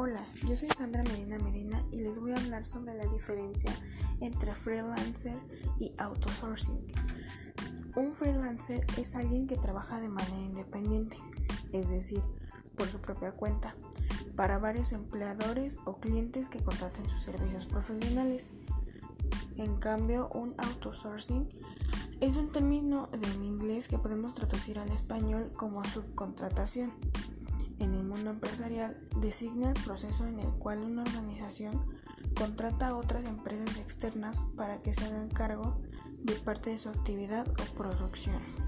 Hola, yo soy Sandra Medina Medina y les voy a hablar sobre la diferencia entre freelancer y outsourcing. Un freelancer es alguien que trabaja de manera independiente, es decir, por su propia cuenta, para varios empleadores o clientes que contraten sus servicios profesionales. En cambio, un outsourcing es un término del inglés que podemos traducir al español como subcontratación en el mundo empresarial designa el proceso en el cual una organización contrata a otras empresas externas para que se hagan cargo de parte de su actividad o producción.